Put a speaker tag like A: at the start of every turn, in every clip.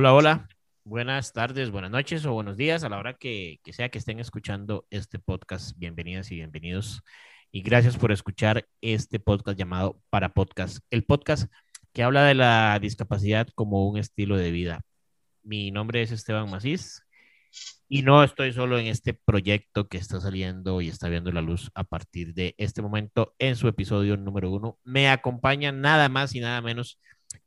A: Hola, hola. Buenas tardes, buenas noches o buenos días a la hora que, que, sea que estén escuchando este podcast. Bienvenidas y bienvenidos. Y gracias por escuchar este podcast llamado Para Podcast, el podcast que habla de la discapacidad como un estilo de vida. Mi nombre es Esteban Macís y no estoy solo en este proyecto que está saliendo y está viendo la luz a partir de este momento en su episodio número uno. Me acompaña nada más y nada menos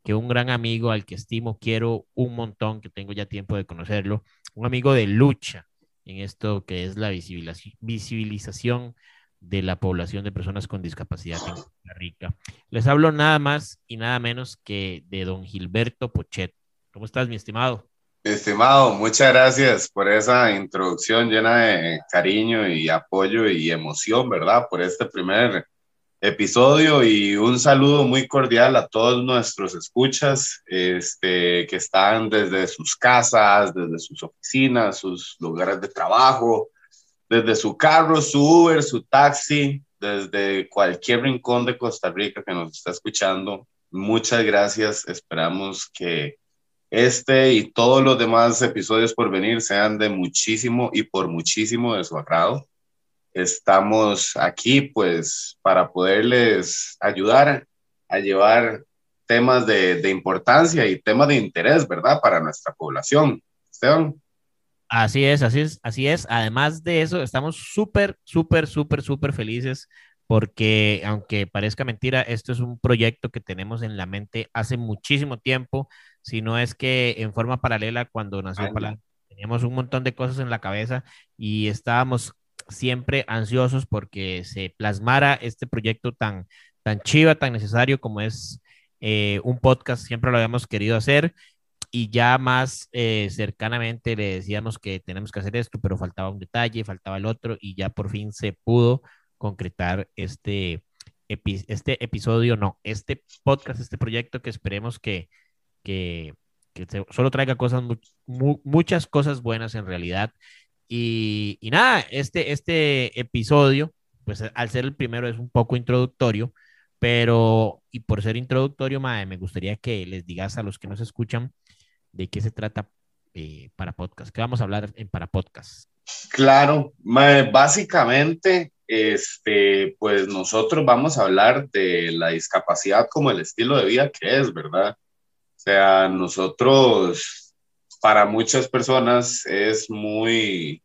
A: un gran amigo al que estimo, quiero un montón, que tengo ya tiempo de conocerlo, un amigo de lucha en esto que es la visibilización de la población de personas con discapacidad en Costa Rica. Les hablo nada más y nada menos que de don Gilberto Pochet. ¿Cómo estás, mi estimado?
B: Estimado, muchas gracias por esa introducción llena de cariño y apoyo y emoción, ¿verdad? Por este primer episodio y un saludo muy cordial a todos nuestros escuchas este, que están desde sus casas, desde sus oficinas, sus lugares de trabajo, desde su carro, su Uber, su taxi, desde cualquier rincón de Costa Rica que nos está escuchando. Muchas gracias. Esperamos que este y todos los demás episodios por venir sean de muchísimo y por muchísimo de su agrado estamos aquí pues para poderles ayudar a llevar temas de, importancia y temas de interés, ¿verdad? Para nuestra población. Esteban.
A: Así es, así es, así es. Además de eso, estamos súper, súper, súper, súper felices porque aunque parezca mentira, esto es un proyecto que tenemos en la mente hace muchísimo tiempo, si no es que en forma paralela cuando nació teníamos un montón de cosas en la cabeza y estábamos siempre ansiosos porque se plasmara este proyecto tan, tan chiva, tan necesario como es eh, un podcast, siempre lo habíamos querido hacer. Y ya más eh, cercanamente le decíamos que tenemos que hacer esto, pero faltaba un detalle, faltaba el otro y ya por fin se pudo concretar este, este episodio, no, este podcast, este proyecto que esperemos que, que, solo traiga cosas, muchas cosas buenas en realidad y, nada, este, este episodio, pues al ser el primero es un poco introductorio, pero y por ser introductorio, me gustaría que les digas a los que nos escuchan de qué se trata eh, para podcast, qué vamos a hablar en para podcast.
B: Claro, básicamente, este, pues nosotros vamos a hablar de la discapacidad como el estilo de vida que es, ¿verdad? O sea, nosotros para muchas personas es muy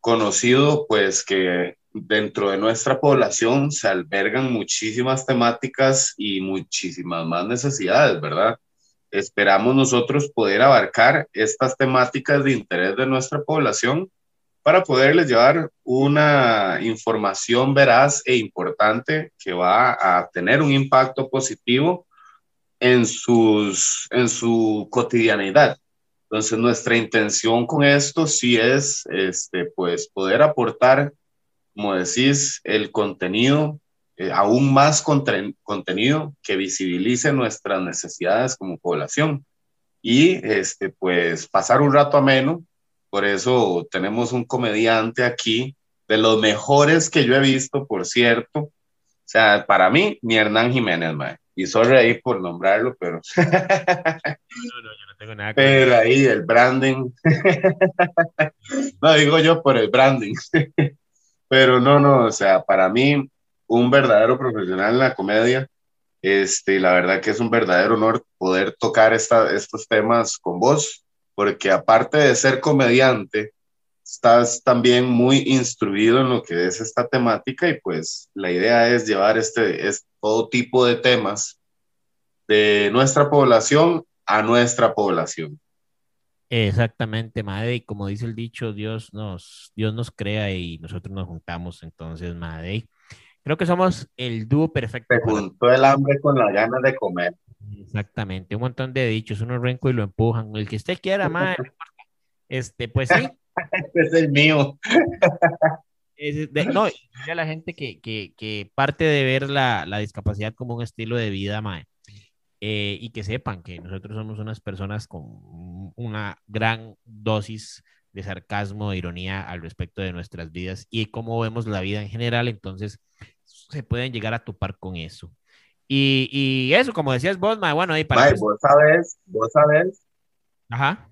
B: conocido, pues que dentro de nuestra población se albergan muchísimas temáticas y muchísimas más necesidades, ¿verdad? Esperamos nosotros poder abarcar estas temáticas de interés de nuestra población para poderles llevar una información veraz e importante que va a tener un impacto positivo en, sus, en su cotidianidad. Entonces, nuestra intención con esto sí es, este, pues, poder aportar, como decís, el contenido, eh, aún más contenido que visibilice nuestras necesidades como población y, este, pues, pasar un rato ameno. Por eso tenemos un comediante aquí, de los mejores que yo he visto, por cierto. O sea, para mí, mi Hernán Jiménez, mae. Y sorry ahí por nombrarlo, pero... no, no, yo no tengo nada que Pero ahí el branding... no, digo yo por el branding. pero no, no, o sea, para mí, un verdadero profesional en la comedia, este, la verdad que es un verdadero honor poder tocar esta, estos temas con vos, porque aparte de ser comediante, estás también muy instruido en lo que es esta temática y pues la idea es llevar este, este todo tipo de temas de nuestra población a nuestra población.
A: Exactamente, madre, y como dice el dicho, Dios nos, Dios nos crea y nosotros nos juntamos, entonces, madre, creo que somos el dúo perfecto.
B: Se juntó el hambre con la ganas de comer.
A: Exactamente, un montón de dichos, uno renco y lo empujan, el que usted quiera, madre, este, pues sí.
B: Este es el mío.
A: no, a la gente que, que, que, parte de ver la, la, discapacidad como un estilo de vida, mae, eh, y que sepan que nosotros somos unas personas con una gran dosis de sarcasmo, de ironía al respecto de nuestras vidas y cómo vemos la vida en general, entonces se pueden llegar a topar con eso. Y, y eso, como decías vos, mae, bueno, ahí
B: para... vos sabes, vos sabes
A: Ajá.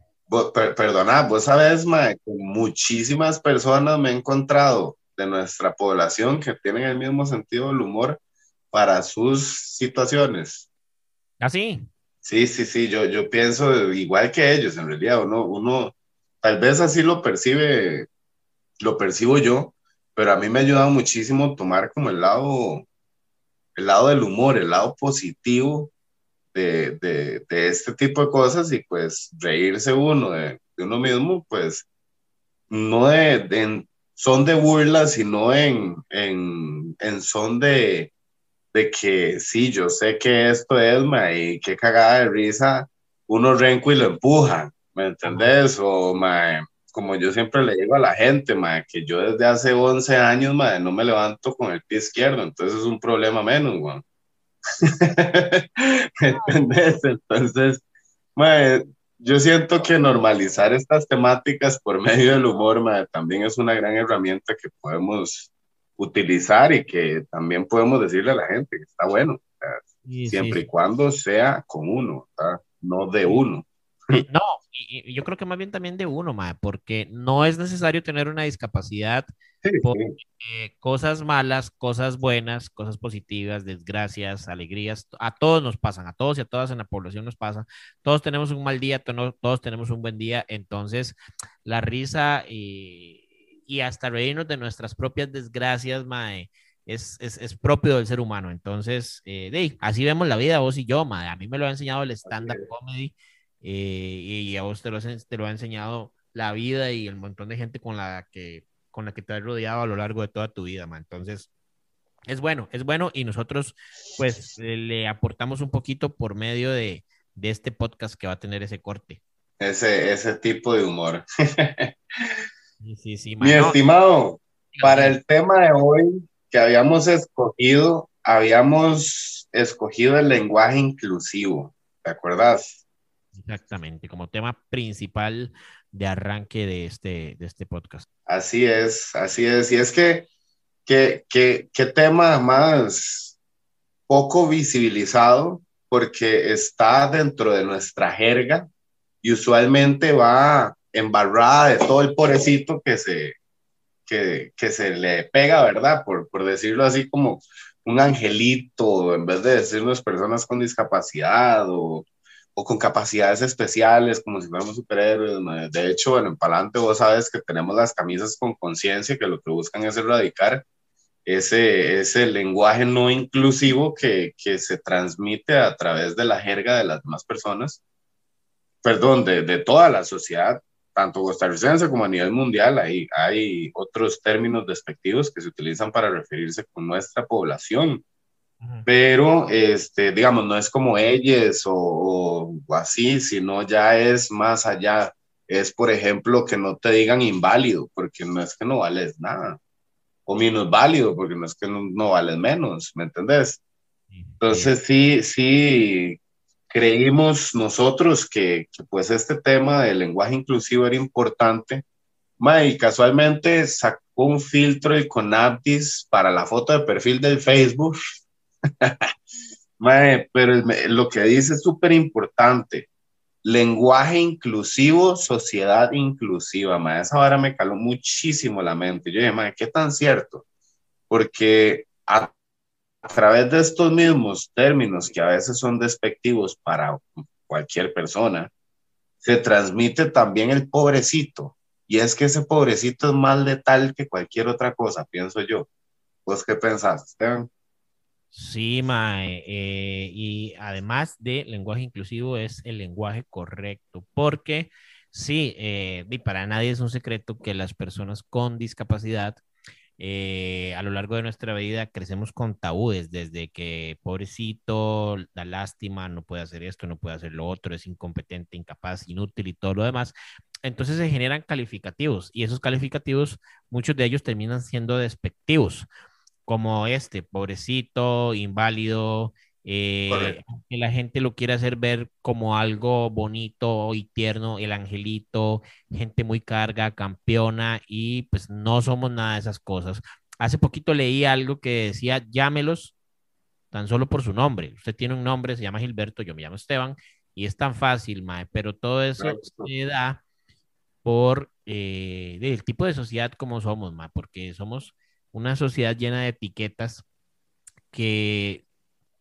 B: Perdona, vos sabes, mae, muchísimas personas me he encontrado de nuestra población que tienen el mismo sentido del humor para sus situaciones.
A: ¿Ah, sí?
B: Sí, sí, sí, yo, yo pienso igual que ellos, en realidad, uno, uno tal vez así lo percibe, lo percibo yo, pero a mí me ha ayudado muchísimo tomar como el lado, el lado del humor, el lado positivo de, de, de este tipo de cosas y pues reírse uno de, de uno mismo, pues no de, son de burla, sino en, en, en son de, de que sí, yo sé que esto es, ma, y qué cagada de risa, uno renco y lo empuja, ¿me entendés? O, ma, como yo siempre le digo a la gente, ma, que yo desde hace 11 años, ma, no me levanto con el pie izquierdo, entonces es un problema menos, ¿me ¿Entendés? Entonces, ma, yo siento que normalizar estas temáticas por medio del humor también es una gran herramienta que podemos utilizar y que también podemos decirle a la gente que está bueno, siempre y cuando sea con uno, no de uno.
A: No, y, yo creo que más bien también de uno, porque no es necesario tener una discapacidad cosas malas, cosas buenas, cosas positivas, desgracias, alegrías, a todos nos pasan, a todos y a todas en la población nos pasa. Todos tenemos un mal día, todos tenemos un buen día, entonces la risa y, y hasta reírnos de nuestras propias desgracias, mae, es, es, es, propio del ser humano. Entonces, eh, así vemos la vida, vos y yo, mae. A mí me lo ha enseñado el stand-up comedy eh, y a vos te lo, te lo ha enseñado la vida y el montón de gente con la que con la que te has rodeado a lo largo de toda tu vida, man. Entonces, es bueno, es bueno y nosotros pues le aportamos un poquito por medio de, de este podcast que va a tener ese corte.
B: Ese, ese tipo de humor. sí, sí, sí, Mi estimado, para el tema de hoy que habíamos escogido, habíamos escogido el lenguaje inclusivo, ¿te acuerdas?
A: Exactamente, como tema principal de arranque de este, de este podcast.
B: Así es, así es. Y es que, ¿qué que, que tema más poco visibilizado porque está dentro de nuestra jerga y usualmente va embarrada de todo el pobrecito que se, que, que se le pega, ¿verdad? Por, por decirlo así como un angelito, en vez de decirnos personas con discapacidad o o con capacidades especiales, como si fuéramos superhéroes. De hecho, bueno, en Palante vos sabes que tenemos las camisas con conciencia, que lo que buscan es erradicar ese, ese lenguaje no inclusivo que, que, se transmite a través de la jerga de las demás personas, perdón, de, de toda la sociedad, tanto costarricense como a nivel mundial. Hay, hay otros términos despectivos que se utilizan para referirse con nuestra población pero este, digamos, no es como ellos o, o, así, sino ya es más allá. Es, por ejemplo, que no te digan inválido, porque no es que no vales nada, o menos válido, porque no es que no, no vales menos, ¿me entendés? Entonces, sí, sí, creímos nosotros que, que, pues este tema del lenguaje inclusivo era importante. y casualmente sacó un filtro el Conaptis para la foto de perfil del Facebook pero lo que dice es súper importante. Lenguaje inclusivo, sociedad inclusiva, mae. Esa hora me caló muchísimo la mente. Yo dije, mae, ¿qué tan cierto? Porque a, a través de estos mismos términos que a veces son despectivos para cualquier persona, se transmite también el pobrecito. Y es que ese pobrecito es más letal que cualquier otra cosa, pienso yo. ¿Vos qué pensás, Esteban?
A: Sí, Mae, eh, y además de lenguaje inclusivo es el lenguaje correcto, porque sí, eh, y para nadie es un secreto que las personas con discapacidad eh, a lo largo de nuestra vida crecemos con tabúes, desde que pobrecito, da lástima, no puede hacer esto, no puede hacer lo otro, es incompetente, incapaz, inútil y todo lo demás. Entonces se generan calificativos y esos calificativos, muchos de ellos terminan siendo despectivos como este, pobrecito, inválido, eh, que la gente lo quiere hacer ver como algo bonito y tierno, el angelito, gente muy carga, campeona, y pues no somos nada de esas cosas. Hace poquito leí algo que decía, llámelos tan solo por su nombre. Usted tiene un nombre, se llama Gilberto, yo me llamo Esteban, Y es tan fácil, mae, pero todo eso se da por eh, el tipo de sociedad como somos, mae, porque somos una sociedad llena de etiquetas que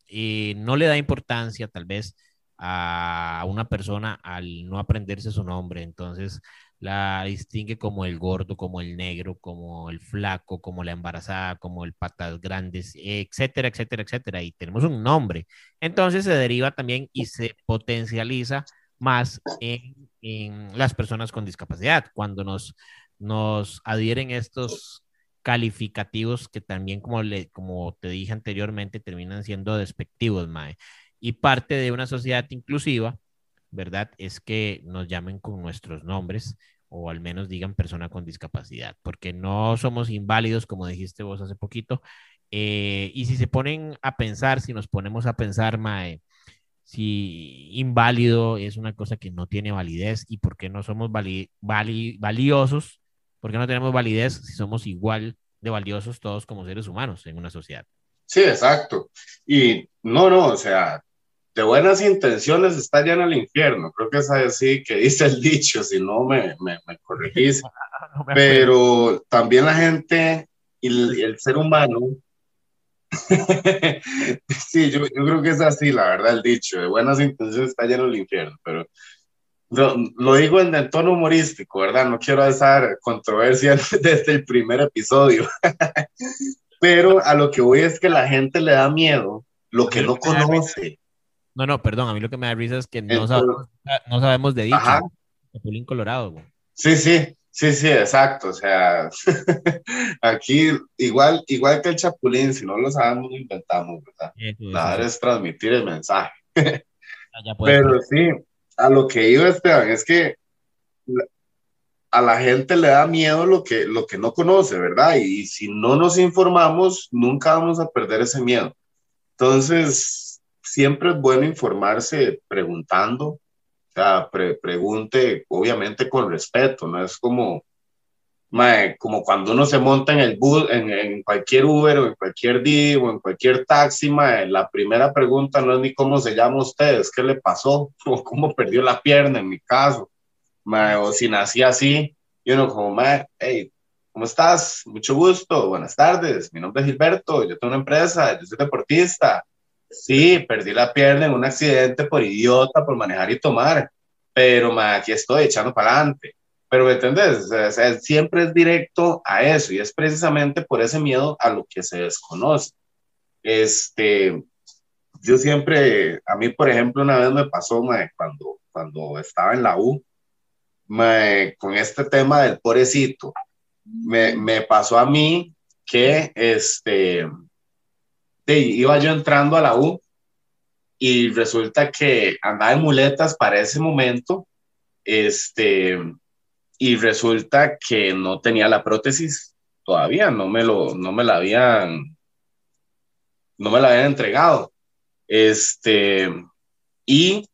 A: eh, no le da importancia tal vez a una persona al no aprenderse su nombre. Entonces, la distingue como el gordo, como el negro, como el flaco, como la embarazada, como el patas grandes, etcétera, etcétera, etcétera. Y tenemos un nombre. Entonces se deriva también y se potencializa más en, en las personas con discapacidad, cuando nos, nos adhieren estos calificativos que también, como, le, como te dije anteriormente, terminan siendo despectivos, Mae. Y parte de una sociedad inclusiva ¿verdad? Es que nos llamen con nuestros nombres o al menos digan persona con discapacidad, porque no somos inválidos, como dijiste vos hace poquito. Eh, y si se ponen a pensar, si nos ponemos a pensar, Mae, si inválido es una cosa que no tiene validez y por qué no somos valiosos, por qué no tenemos validez si somos igual de valiosos todos como seres humanos en una sociedad.
B: Sí, exacto. Y no, no, o sea, de buenas intenciones está ya en el infierno. Creo que es así que dice el dicho, si no me, me, me corregís. Pero también la gente y el, ser humano, sí, yo, yo, creo que es así, la verdad, el dicho, de buenas intenciones está lleno el infierno, pero lo, lo digo en el tono humorístico, ¿verdad? No quiero esa controversia desde el primer episodio, pero a lo que voy es que la gente le da miedo lo que no conoce.
A: No, no, perdón, a mí lo que me da risa es que no, sabemos, no sabemos de dicho. Chapulín Colorado.
B: Sí, sí, sí, sí, exacto. O sea, aquí igual, igual que el Chapulín, si no lo sabemos, lo inventamos, ¿verdad? Nada es transmitir el mensaje. Pero sí, a lo que iba Esteban, es que a la gente le da miedo lo que, lo que no conoce, ¿verdad? Y, si no nos informamos, nunca vamos a perder ese miedo. Entonces, siempre es bueno informarse preguntando, o sea, pregunte obviamente con respeto, no es como, como cuando uno se monta en el bus, en, cualquier Uber o en cualquier Didi o en cualquier taxi, la primera pregunta no es ni cómo se llama usted, es qué le pasó o cómo perdió la pierna en mi caso, o si nací así, y uno como, hey, ¿cómo estás? Mucho gusto, buenas tardes, mi nombre es Gilberto, yo tengo una empresa, yo soy deportista, Sí, perdí la pierna en un accidente por idiota, por manejar y tomar, pero aquí estoy echando para adelante. Pero ¿me entendés? siempre es directo a eso y es precisamente por ese miedo a lo que se desconoce. Este, yo siempre, a mí por ejemplo una vez me pasó cuando, cuando estaba en la U, con este tema del pobrecito, me, me pasó a mí que este, iba yo entrando a la U y resulta que andaba en muletas para ese momento, este, y resulta que no tenía la prótesis todavía, no me, lo, no me la habían, no me la habían entregado. Este, y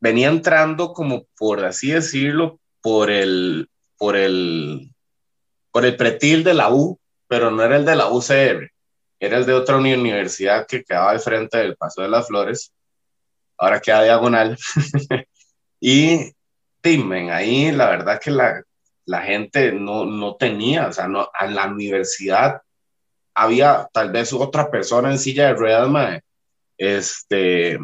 B: venía entrando como por así decirlo, por el, por el, por el pretil de la U, pero no era el de la UCR era el de otra universidad que quedaba al frente del Paso de las Flores, ahora queda diagonal. y timen, ahí la verdad que la, la gente no, no, tenía, o sea, no, en la universidad había tal vez otra persona en silla de ruedas, mae, este,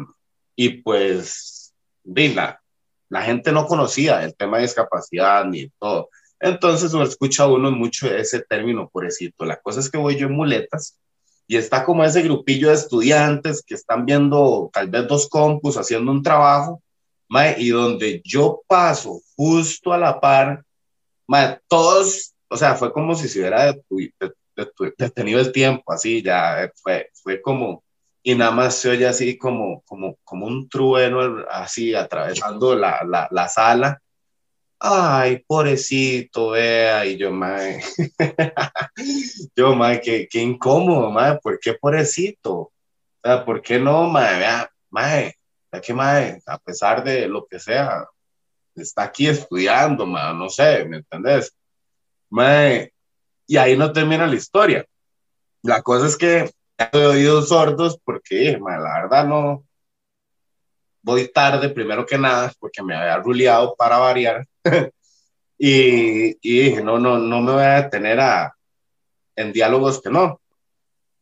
B: y pues, la, la gente no conocía el tema de discapacidad ni todo. Entonces, uno escucha uno mucho ese término, pobrecito. La cosa es que voy yo en muletas y está como ese grupillo de estudiantes que están viendo tal vez dos compus haciendo un trabajo, y donde yo paso justo a la par, todos, o sea, fue como si se hubiera detenido el tiempo, así ya fue, fue como, y nada más se oye así como, como, como un trueno así atravesando la, la, la sala ay, pobrecito, vea, y yo, mae, yo, mae, qué, qué incómodo, mae, ¿por qué pobrecito? O sea, ¿por qué no, mae, vea, mae, ya que, mae, a pesar de lo que sea, está aquí estudiando, mae, no sé, ¿me entendés? Mae, y ahí no termina la historia. La cosa es que he oído sordos porque, mae, la verdad no, voy tarde, primero que nada, porque me había ruleado para variar. y, y, dije, no, no, no me voy a detener a, en diálogos que no.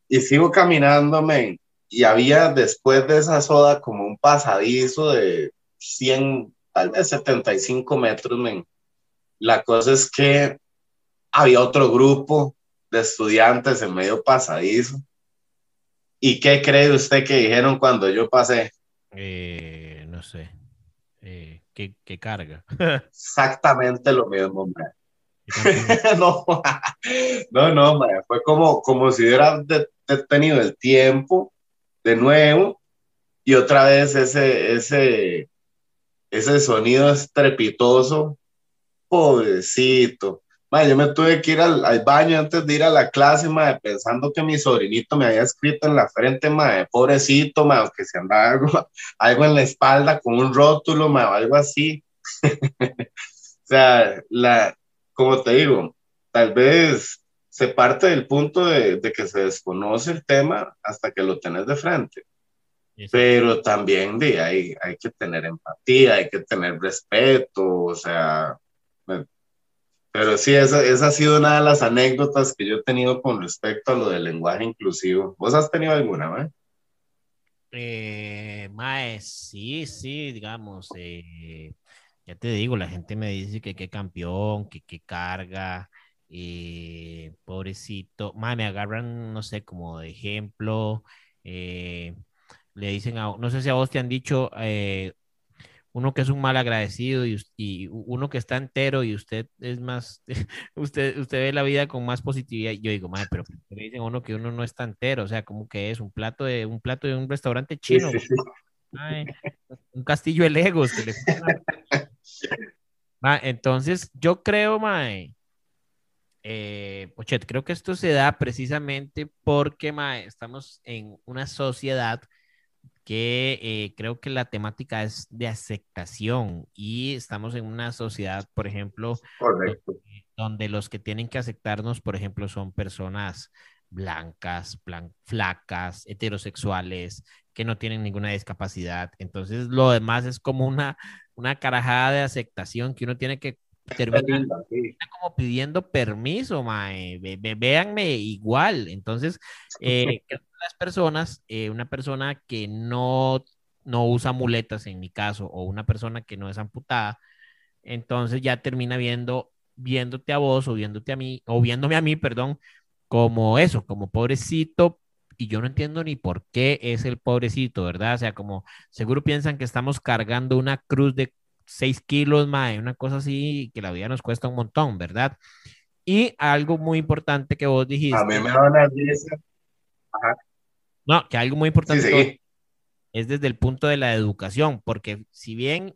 B: Y sigo caminándome y había después de esa soda como un pasadizo de 100, tal vez 75 metros. Men. La cosa es que había otro grupo de estudiantes en medio pasadizo. ¿Y qué cree usted que dijeron cuando yo pasé?
A: Eh, no sé. Eh, ¿qué, ¿qué, carga?
B: Exactamente lo mismo, man. no, no, no, man. fue como, como si hubiera detenido el tiempo de nuevo y otra vez ese, ese, ese sonido estrepitoso, pobrecito. yo me tuve que ir al, al, baño antes de ir a la clase, madre, pensando que mi sobrinito me había escrito en la frente, madre, pobrecito, madre, que se andaba algo, algo en la espalda con un rótulo, madre, algo así. o sea, la, como te digo, tal vez se parte del punto de, de, que se desconoce el tema hasta que lo tenés de frente. Pero también de, hay, hay que tener empatía, hay que tener respeto, o sea, pero sí, esa, esa, ha sido una de las anécdotas que yo he tenido con respecto a lo del lenguaje inclusivo. ¿Vos has tenido alguna, mae?
A: Eh, mae, sí, sí, digamos, eh, ya te digo, la gente me dice que qué campeón, que qué carga, eh, pobrecito, me agarran, no sé, como de ejemplo, eh, le dicen a, no sé si a vos te han dicho, eh, uno que es un mal agradecido y, y, uno que está entero y usted es más, usted, usted ve la vida con más positividad. Yo digo, madre, pero le dicen a uno que uno no está entero, o sea, como que es un plato de un plato de un restaurante chino. un castillo de Legos. Que le... entonces, yo creo, mae, eh, creo que esto se da precisamente porque estamos en una sociedad que eh, creo que la temática es de aceptación y estamos en una sociedad, por ejemplo, donde, los que tienen que aceptarnos, por ejemplo, son personas blancas, flacas, heterosexuales, que no tienen ninguna discapacidad. Entonces, lo demás es como una, una carajada de aceptación que uno tiene que termina, como pidiendo permiso, mae, véanme igual. Entonces, eh, las personas, eh, una persona que no, no usa muletas en mi caso, o una persona que no es amputada, entonces ya termina viendo, viéndote a vos o viéndote a mí, o viéndome a mí, perdón, como eso, como pobrecito, y yo no entiendo ni por qué es el pobrecito, ¿verdad? O sea, como seguro piensan que estamos cargando una cruz de 6 kilos, mae, una cosa así, que la vida nos cuesta un montón, ¿verdad? Y algo muy importante que vos dijiste.
B: A mí me van a decir
A: No, que algo muy importante es desde el punto de la educación, porque si bien,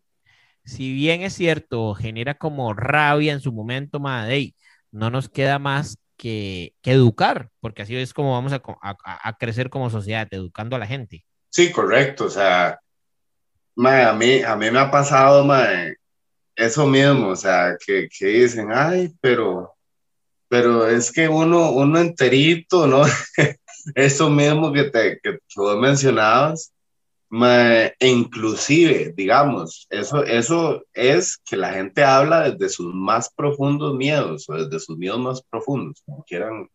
A: si bien es cierto, genera como rabia en su momento, madre, no nos queda más que, que, educar, porque así es como vamos a, a, a crecer como sociedad, educando a la gente.
B: Sí, correcto, o sea, a, mí, a mí me ha pasado, eso mismo, o sea, que, que, dicen, ay, pero, pero es que uno, uno enterito, ¿no? eso mismo que, te, que vos mencionabas, e inclusive, digamos, eso, eso es que la gente habla desde sus más profundos miedos, o desde sus miedos más profundos, como quieran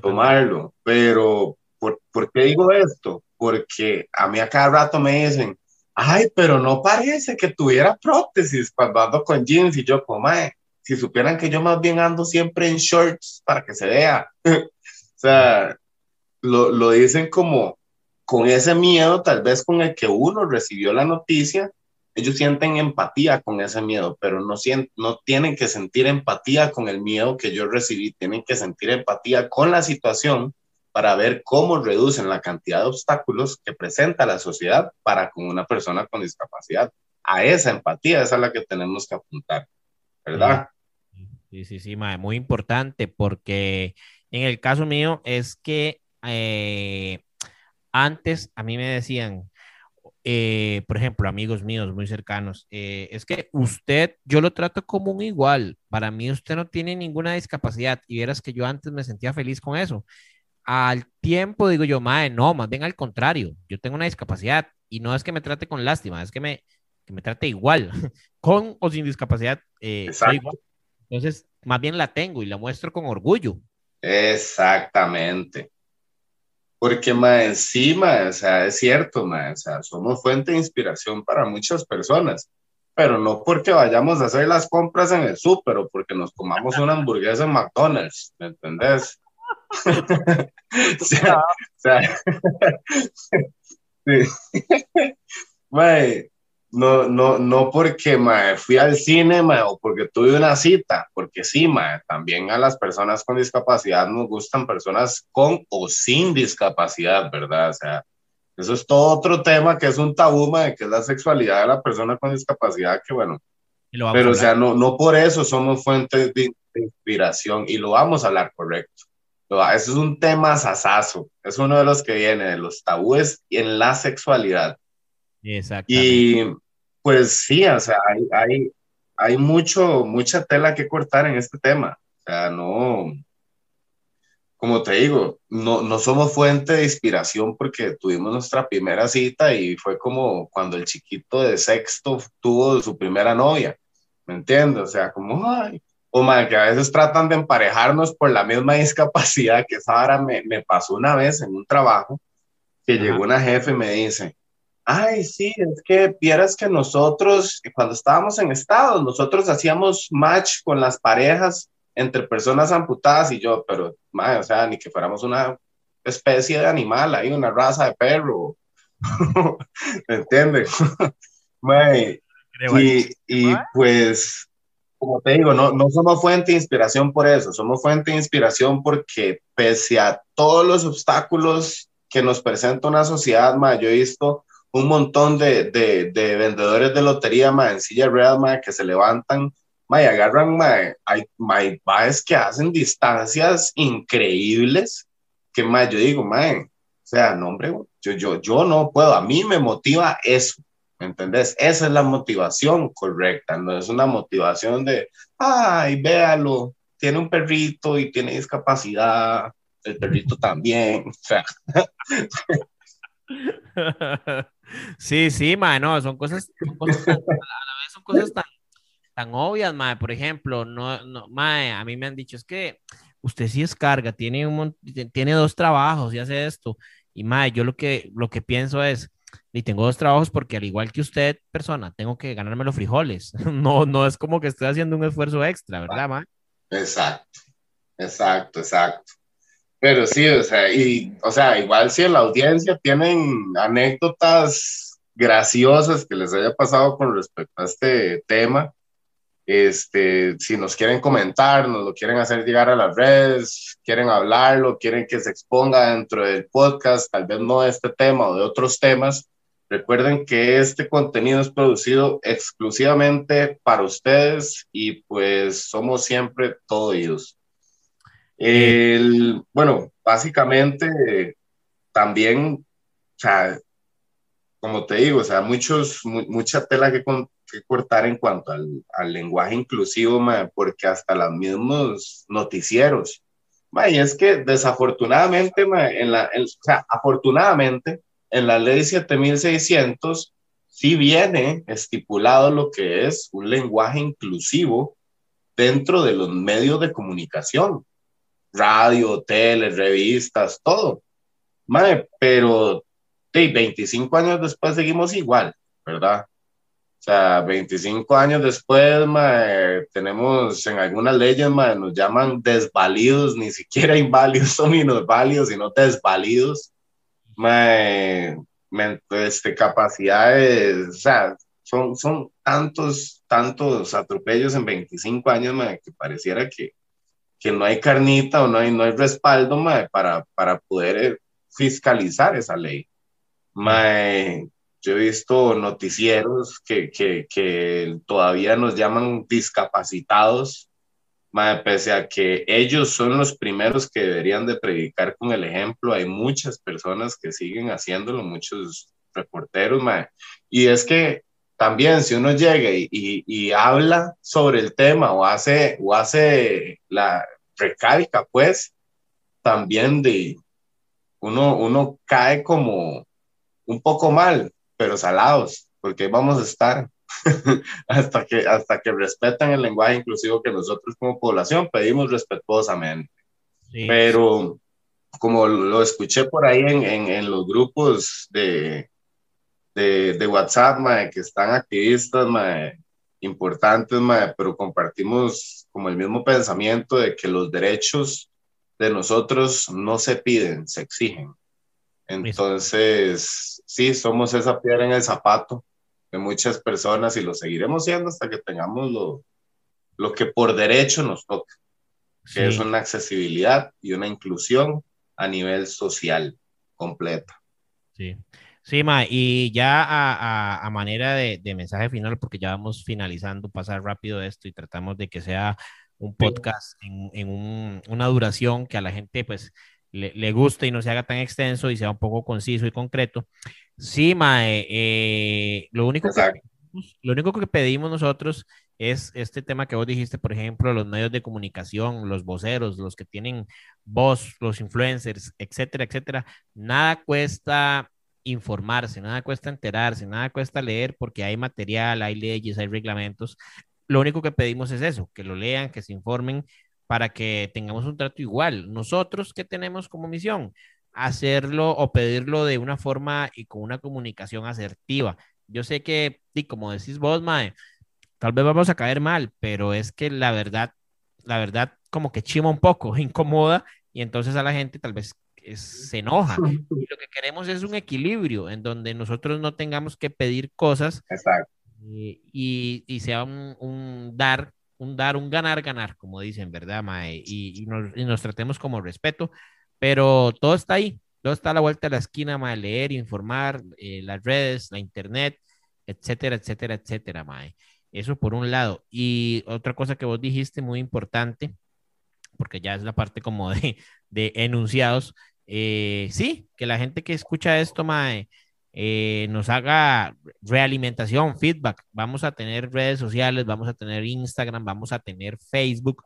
B: tomarlo, pero ¿por, ¿por qué digo esto? Porque a mí a cada rato me dicen, ay, pero no parece que tuviera prótesis cuando ando con jeans y yo como, mae, si supieran que yo más bien ando siempre en shorts para que se vea. o sea, lo, lo, dicen como con ese miedo, tal vez con el que uno recibió la noticia, ellos sienten empatía con ese miedo, pero no, no tienen que sentir empatía con el miedo que yo recibí, tienen que sentir empatía con la situación para ver cómo reducen la cantidad de obstáculos que presenta la sociedad para con una persona con discapacidad. A esa empatía, esa es la que tenemos que apuntar, ¿verdad?
A: Sí, sí, sí, muy importante porque en el caso mío es que eh, antes a mí me decían, eh, por ejemplo, amigos míos muy cercanos, eh, es que usted, yo lo trato como un igual, para mí usted no tiene ninguna discapacidad y vieras que yo antes me sentía feliz con eso al tiempo digo yo, madre, no, más bien al contrario, yo tengo una discapacidad y no es que me trate con lástima, es que me, que me trate igual, con o sin discapacidad. Eh, Entonces, más bien la tengo y la muestro con orgullo.
B: Exactamente. Porque más encima, o sea, es cierto, ma, o sea, somos fuente de inspiración para muchas personas, pero no porque vayamos a hacer las compras en el súper o porque nos comamos una hamburguesa en McDonald's, ¿me entendés? o sea, o sea sí. no, no, no porque me fui al cine o porque tuve una cita, porque sí, también a las personas con discapacidad nos gustan personas con o sin discapacidad, ¿verdad? O sea, eso es todo otro tema que es un tabú, que es la sexualidad de la persona con discapacidad, que bueno, pero o sea, no, no por eso somos fuentes de, inspiración y lo vamos a hablar correcto. Eso es un tema sasazo, es uno de los que viene de los tabúes en la sexualidad y pues sí, o sea, hay, hay, hay mucho, mucha tela que cortar en este tema. O sea, no, como te digo, no, no somos fuente de inspiración porque tuvimos nuestra primera cita y fue como cuando el chiquito de sexto tuvo su primera novia, ¿me entiendes? O sea, como, ay, o más que a veces tratan de emparejarnos por la misma discapacidad que esa ahora me, me pasó una vez en un trabajo que llegó una jefe y me dice, Ay, sí, es que vieras que nosotros, cuando estábamos en Estados, nosotros hacíamos match con las parejas entre personas amputadas y yo, pero, o sea, ni que fuéramos una especie de animal, hay una raza de perro, ¿me entiendes? y, y pues, como te digo, no, no somos fuente de inspiración por eso, somos fuente de inspiración porque pese a todos los obstáculos que nos presenta una sociedad, yo he visto un montón de, de, de vendedores de lotería, ma, en silla real, ma, que se levantan, ma, y agarran, ma, hay, ma, es que hacen distancias increíbles, que, ma, yo digo, ma, o sea, no, hombre, yo, yo, yo no puedo, a mí me motiva eso, ¿me entendés? Esa es la motivación correcta, no es una motivación de, ay, véalo, tiene un perrito y tiene discapacidad, el perrito también.
A: Sí, sí, mae, no, son cosas, tan, a la vez son cosas tan, tan obvias, mae. Por ejemplo, no, no, mae, a mí me han dicho, es que usted sí es carga, tiene, un, tiene dos trabajos y hace esto. Y mae, yo lo que, lo que pienso es, y tengo dos trabajos porque al igual que usted, persona, tengo que ganarme los frijoles. No, no es como que estoy haciendo un esfuerzo extra, ¿verdad, mae?
B: Exacto, exacto, exacto. Pero sí, o sea, y, o sea, igual si en la audiencia tienen anécdotas graciosas que les haya pasado con respecto a este tema, este, si nos quieren comentar, nos lo quieren hacer llegar a las redes, quieren hablarlo, quieren que se exponga dentro del podcast, tal vez no de este tema o de otros temas, recuerden que este contenido es producido exclusivamente para ustedes y pues somos siempre todos ellos. El, bueno, básicamente también, o sea, como te digo, o sea, muchos, mucha tela que, cortar en cuanto al, al lenguaje inclusivo, porque hasta los mismos noticieros, y es que desafortunadamente, en la, o sea, afortunadamente, en la ley 7600 sí viene estipulado lo que es un lenguaje inclusivo dentro de los medios de comunicación radio, tele, revistas, todo. Madre, pero hey, 25 años después seguimos igual, ¿verdad? O sea, 25 años después, madre, tenemos en algunas leyes, madre, nos llaman desvalidos, ni siquiera inválidos son válidos, sino desvalidos. Madre, este, capacidades, o sea, son, son tantos, tantos atropellos en 25 años, madre, que pareciera que, que no hay carnita o no hay, no hay respaldo para, para poder eh, fiscalizar esa ley. Yo he visto noticieros que, que, que todavía nos llaman discapacitados, pese a que ellos son los primeros que deberían de predicar con el ejemplo. Hay muchas personas que siguen haciéndolo, muchos reporteros, y es que también si uno llega y, y, habla sobre el tema o hace, o hace la recalca, pues, también de uno, uno cae como un poco mal, pero salados, porque vamos a estar hasta, que, hasta que respetan el lenguaje inclusivo que nosotros como población pedimos respetuosamente. Pero como lo escuché por ahí en, en, en los grupos de, de, de WhatsApp, que están activistas, importantes, pero compartimos como el mismo pensamiento de que los derechos de nosotros no se piden, se exigen. Entonces, sí, somos esa piedra en el zapato de muchas personas y lo seguiremos siendo hasta que tengamos lo, lo que por derecho nos toca, que es una accesibilidad y una inclusión a nivel social completa.
A: Sí. Sí, ma, y ya a, a, manera de, de, mensaje final, porque ya vamos finalizando, pasar rápido esto y tratamos de que sea un podcast en, en un, una duración que a la gente pues le, le, guste y no se haga tan extenso y sea un poco conciso y concreto. Sí, ma, eh, lo, único que, lo único que pedimos nosotros es este tema que vos dijiste, por ejemplo, los medios de comunicación, los voceros, los que tienen voz, los influencers, etcétera, etcétera. Nada cuesta informarse, nada cuesta enterarse, nada cuesta leer porque hay material, hay leyes, hay reglamentos. Lo único que pedimos es eso, que lo lean, que se informen para que tengamos un trato igual. Nosotros, ¿qué tenemos como misión? Hacerlo o pedirlo de una forma y con una comunicación asertiva. Yo sé que, y como decís vos, Mae, tal vez vamos a caer mal, pero es que la verdad, la verdad como que chima un poco, incomoda, y entonces a la gente tal vez se enoja. Y lo que queremos es un equilibrio en donde nosotros no tengamos que pedir cosas eh, y, y, sea un, un, dar, un dar, un ganar, ganar, como dicen, ¿verdad, Mae? Y, y, nos, y, nos, tratemos como respeto, pero todo está ahí, todo está a la vuelta de la esquina, Mae, leer, informar, eh, las redes, la internet, etcétera, etcétera, etcétera, Mae. Eso por un lado. Y otra cosa que vos dijiste muy importante, porque ya es la parte como de, de enunciados, eh, sí, que la gente que escucha esto, mae, eh, nos haga realimentación, feedback. Vamos a tener redes sociales, vamos a tener Instagram, vamos a tener Facebook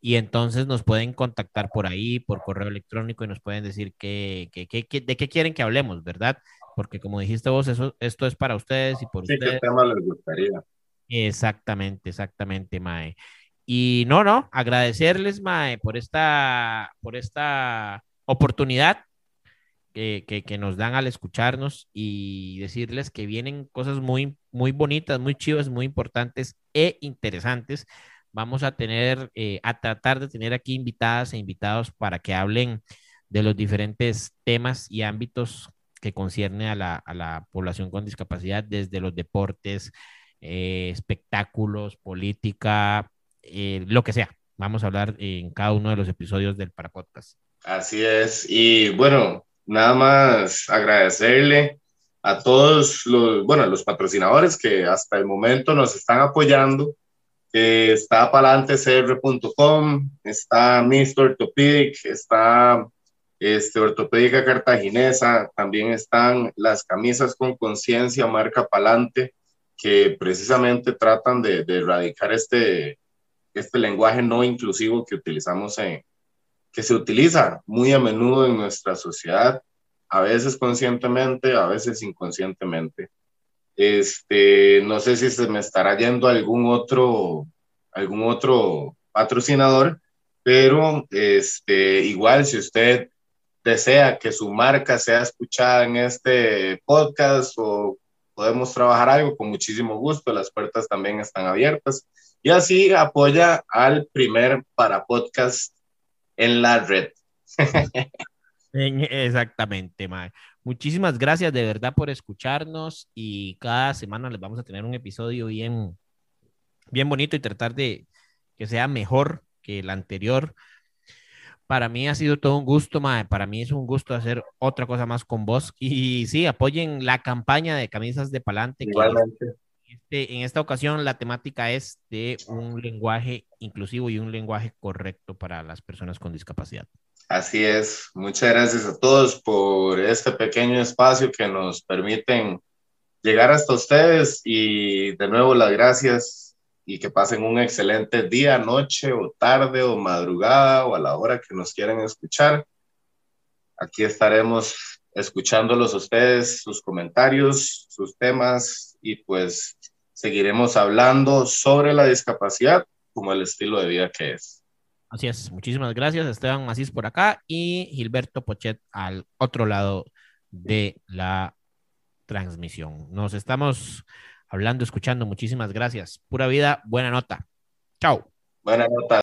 A: y entonces nos pueden contactar por ahí, por correo electrónico y nos pueden decir que, que, que, de qué quieren que hablemos, ¿verdad? Porque como dijiste vos, eso, esto es para ustedes y por
B: sí,
A: ustedes.
B: ¿Qué tema les gustaría?
A: Exactamente, exactamente, Mae. Y no, no, agradecerles, Mae, por esta, por esta oportunidad que, que, nos dan al escucharnos y decirles que vienen cosas muy, muy bonitas, muy chivas, muy importantes e interesantes. Vamos a tener, eh, a tratar de tener aquí invitadas e invitados para que hablen de los diferentes temas y ámbitos que concierne a la, a la población con discapacidad, desde los deportes, eh, espectáculos, política, eh, lo que sea. Vamos a hablar en cada uno de los episodios del Parapodcast.
B: Así es. Y bueno, nada más agradecerle a todos los, bueno, los patrocinadores que hasta el momento nos están apoyando. Eh, está palantecr.com, está Mr. Orthopedic, está este, Ortopédica Cartaginesa, también están las camisas con conciencia, marca Palante, que precisamente tratan de, de erradicar este, este lenguaje no inclusivo que utilizamos en, que se utiliza muy a menudo en nuestra sociedad, a veces conscientemente, a veces inconscientemente. Este, no sé si se me estará yendo algún otro, algún otro patrocinador, pero este, igual si usted desea que su marca sea escuchada en este podcast o podemos trabajar algo, con muchísimo gusto, las puertas también están abiertas. Y así apoya al primer para podcast en la red.
A: Exactamente, Mae. Muchísimas gracias de verdad por escucharnos y cada semana les vamos a tener un episodio bien, bien bonito y tratar de que sea mejor que el anterior. Para mí ha sido todo un gusto, Mae. Para mí es un gusto hacer otra cosa más con vos. Y sí, apoyen la campaña de camisas de palante.
B: Igualmente.
A: Este, en esta ocasión la temática es de un lenguaje inclusivo y un lenguaje correcto para las personas con discapacidad.
B: Así es. Muchas gracias a todos por este pequeño espacio que nos permiten llegar hasta ustedes y de nuevo las gracias y que pasen un excelente día, noche o tarde o madrugada o a la hora que nos quieran escuchar. Aquí estaremos escuchándolos a ustedes, sus comentarios, sus temas y pues seguiremos hablando sobre la discapacidad como el estilo de vida que es.
A: Así es, muchísimas gracias Esteban Macís por acá y Gilberto Pochet al otro lado de la transmisión. Nos estamos hablando, escuchando. Muchísimas gracias. Pura vida, buena nota. Chao.
B: Buena nota.